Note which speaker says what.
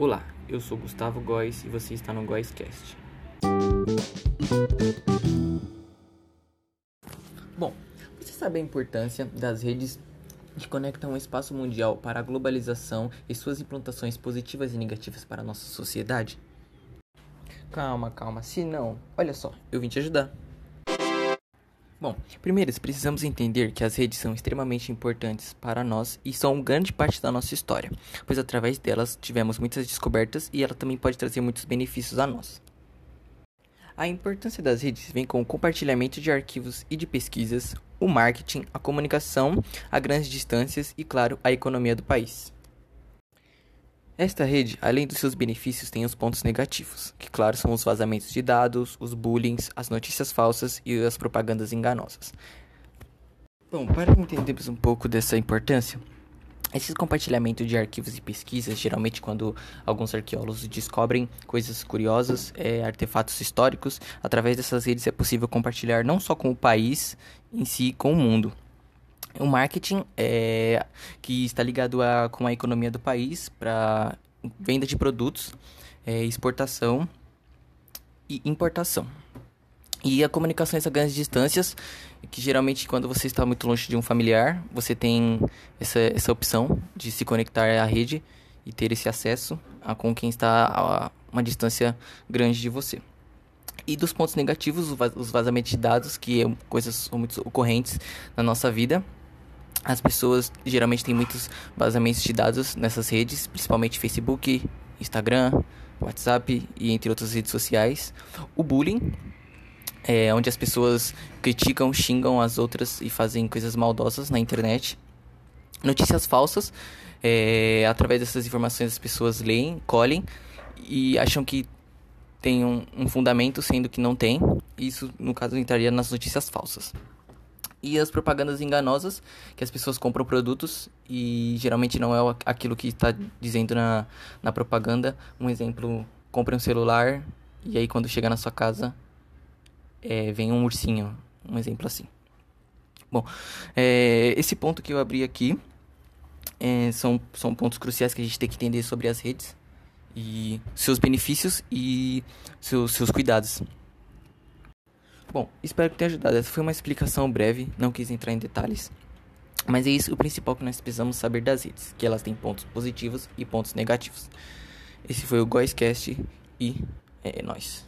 Speaker 1: Olá, eu sou Gustavo Góes e você está no Góescast. Bom, você sabe a importância das redes que conectam o espaço mundial para a globalização e suas implantações positivas e negativas para a nossa sociedade? Calma, calma, se não, olha só, eu vim te ajudar. Bom, primeiro precisamos entender que as redes são extremamente importantes para nós e são grande parte da nossa história, pois através delas tivemos muitas descobertas e ela também pode trazer muitos benefícios a nós. A importância das redes vem com o compartilhamento de arquivos e de pesquisas, o marketing, a comunicação a grandes distâncias e, claro, a economia do país. Esta rede, além dos seus benefícios, tem os pontos negativos, que claro são os vazamentos de dados, os bullying, as notícias falsas e as propagandas enganosas. Bom, para entendermos um pouco dessa importância, esse compartilhamento de arquivos e pesquisas, geralmente quando alguns arqueólogos descobrem coisas curiosas, é, artefatos históricos, através dessas redes é possível compartilhar não só com o país em si, com o mundo. O marketing é que está ligado a, com a economia do país para venda de produtos, é, exportação e importação. E a comunicação a grandes distâncias, que geralmente quando você está muito longe de um familiar, você tem essa, essa opção de se conectar à rede e ter esse acesso a, com quem está a uma distância grande de você. E dos pontos negativos, os vazamentos de dados, que é coisas muito ocorrentes na nossa vida, as pessoas geralmente têm muitos vazamentos de dados nessas redes, principalmente Facebook, Instagram, WhatsApp e entre outras redes sociais. O bullying, é, onde as pessoas criticam, xingam as outras e fazem coisas maldosas na internet. Notícias falsas, é, através dessas informações as pessoas leem, colhem e acham que tem um, um fundamento, sendo que não tem. Isso, no caso, entraria nas notícias falsas e as propagandas enganosas, que as pessoas compram produtos e geralmente não é aquilo que está dizendo na, na propaganda. Um exemplo, compre um celular e aí quando chegar na sua casa é, vem um ursinho, um exemplo assim. Bom, é, esse ponto que eu abri aqui é, são, são pontos cruciais que a gente tem que entender sobre as redes e seus benefícios e seus, seus cuidados. Bom, espero que tenha ajudado. Essa foi uma explicação breve, não quis entrar em detalhes. Mas é isso o principal que nós precisamos saber das redes, que elas têm pontos positivos e pontos negativos. Esse foi o Goiscast e é nóis.